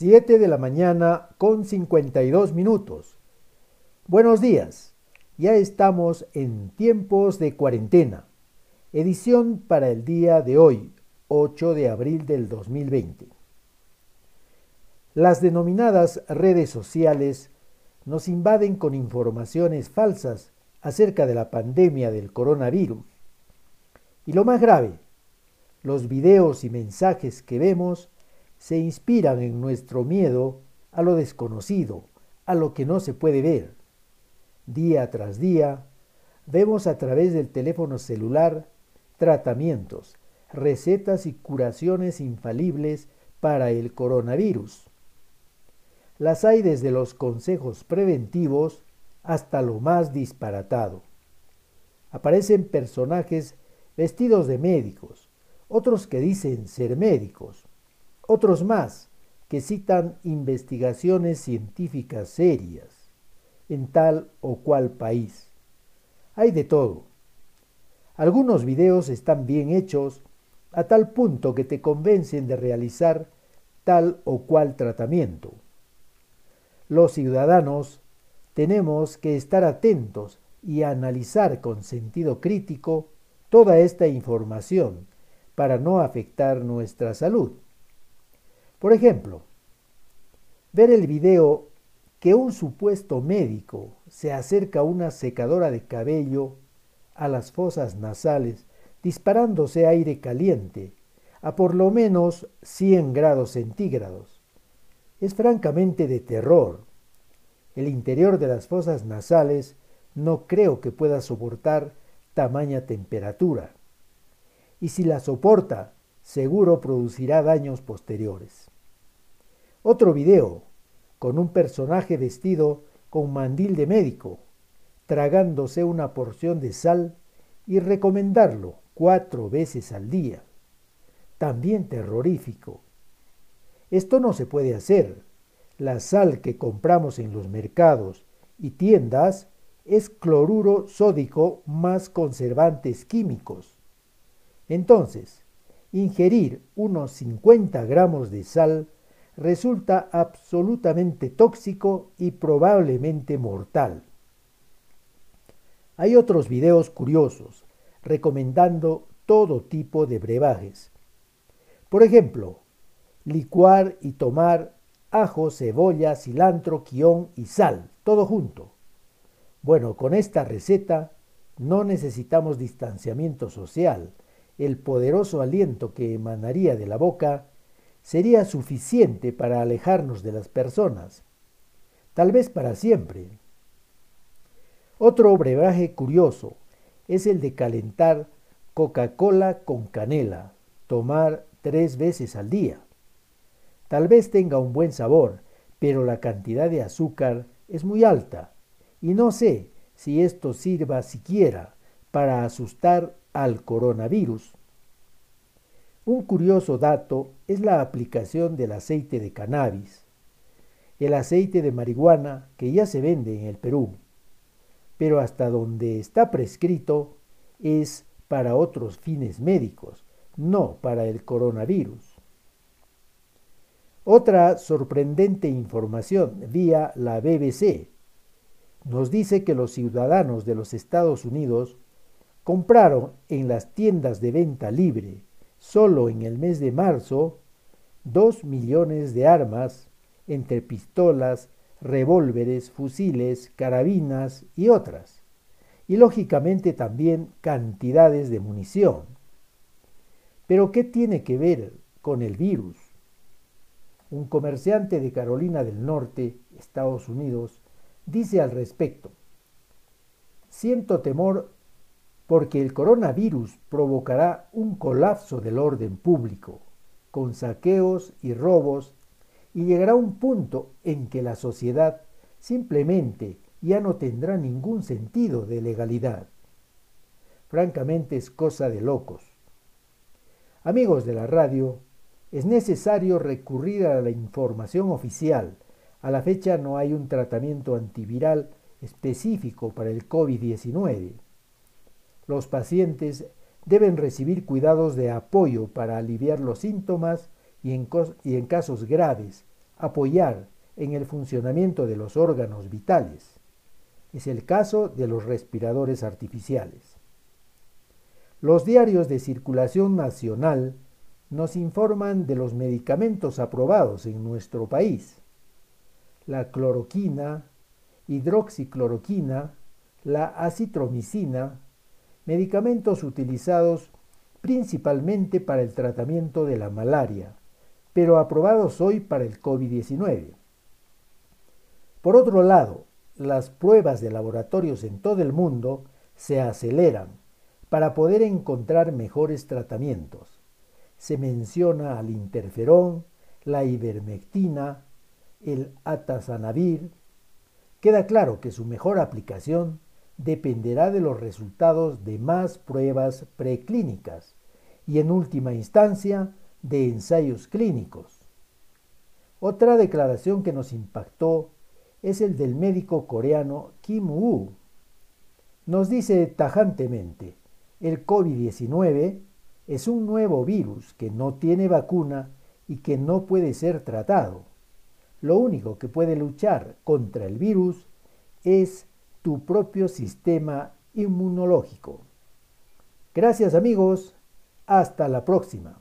7 de la mañana con 52 minutos. Buenos días, ya estamos en tiempos de cuarentena. Edición para el día de hoy, 8 de abril del 2020. Las denominadas redes sociales nos invaden con informaciones falsas acerca de la pandemia del coronavirus. Y lo más grave, los videos y mensajes que vemos se inspiran en nuestro miedo a lo desconocido, a lo que no se puede ver. Día tras día, vemos a través del teléfono celular tratamientos, recetas y curaciones infalibles para el coronavirus. Las hay desde los consejos preventivos hasta lo más disparatado. Aparecen personajes vestidos de médicos, otros que dicen ser médicos, otros más que citan investigaciones científicas serias en tal o cual país. Hay de todo. Algunos videos están bien hechos a tal punto que te convencen de realizar tal o cual tratamiento. Los ciudadanos tenemos que estar atentos y analizar con sentido crítico toda esta información para no afectar nuestra salud. Por ejemplo, ver el video que un supuesto médico se acerca a una secadora de cabello a las fosas nasales disparándose aire caliente a por lo menos 100 grados centígrados. Es francamente de terror. El interior de las fosas nasales no creo que pueda soportar tamaña temperatura. Y si la soporta, seguro producirá daños posteriores. Otro video, con un personaje vestido con mandil de médico, tragándose una porción de sal y recomendarlo cuatro veces al día. También terrorífico. Esto no se puede hacer. La sal que compramos en los mercados y tiendas es cloruro sódico más conservantes químicos. Entonces, ingerir unos 50 gramos de sal resulta absolutamente tóxico y probablemente mortal. Hay otros videos curiosos recomendando todo tipo de brebajes. Por ejemplo, licuar y tomar ajo, cebolla, cilantro, quión y sal, todo junto. Bueno, con esta receta no necesitamos distanciamiento social. El poderoso aliento que emanaría de la boca sería suficiente para alejarnos de las personas, tal vez para siempre. Otro brebaje curioso es el de calentar Coca-Cola con canela, tomar tres veces al día. Tal vez tenga un buen sabor, pero la cantidad de azúcar es muy alta y no sé si esto sirva siquiera para asustar al coronavirus. Un curioso dato es la aplicación del aceite de cannabis, el aceite de marihuana que ya se vende en el Perú, pero hasta donde está prescrito es para otros fines médicos, no para el coronavirus. Otra sorprendente información vía la BBC nos dice que los ciudadanos de los Estados Unidos compraron en las tiendas de venta libre solo en el mes de marzo, dos millones de armas entre pistolas, revólveres, fusiles, carabinas y otras, y lógicamente también cantidades de munición. Pero ¿qué tiene que ver con el virus? Un comerciante de Carolina del Norte, Estados Unidos, dice al respecto, siento temor porque el coronavirus provocará un colapso del orden público, con saqueos y robos, y llegará un punto en que la sociedad simplemente ya no tendrá ningún sentido de legalidad. Francamente es cosa de locos. Amigos de la radio, es necesario recurrir a la información oficial. A la fecha no hay un tratamiento antiviral específico para el COVID-19 los pacientes deben recibir cuidados de apoyo para aliviar los síntomas y en, casos graves apoyar en el funcionamiento de los órganos vitales. Es el caso de los respiradores artificiales. Los diarios de circulación nacional nos informan de los medicamentos aprobados en nuestro país. La cloroquina, hidroxicloroquina, la acitromicina, medicamentos utilizados principalmente para el tratamiento de la malaria, pero aprobados hoy para el COVID-19. Por otro lado, las pruebas de laboratorios en todo el mundo se aceleran para poder encontrar mejores tratamientos. Se menciona al interferón, la ivermectina, el atazanavir. Queda claro que su mejor aplicación dependerá de los resultados de más pruebas preclínicas y en última instancia de ensayos clínicos. Otra declaración que nos impactó es el del médico coreano Kim Woo. Nos dice tajantemente, el COVID-19 es un nuevo virus que no tiene vacuna y que no puede ser tratado. Lo único que puede luchar contra el virus es tu propio sistema inmunológico. Gracias amigos, hasta la próxima.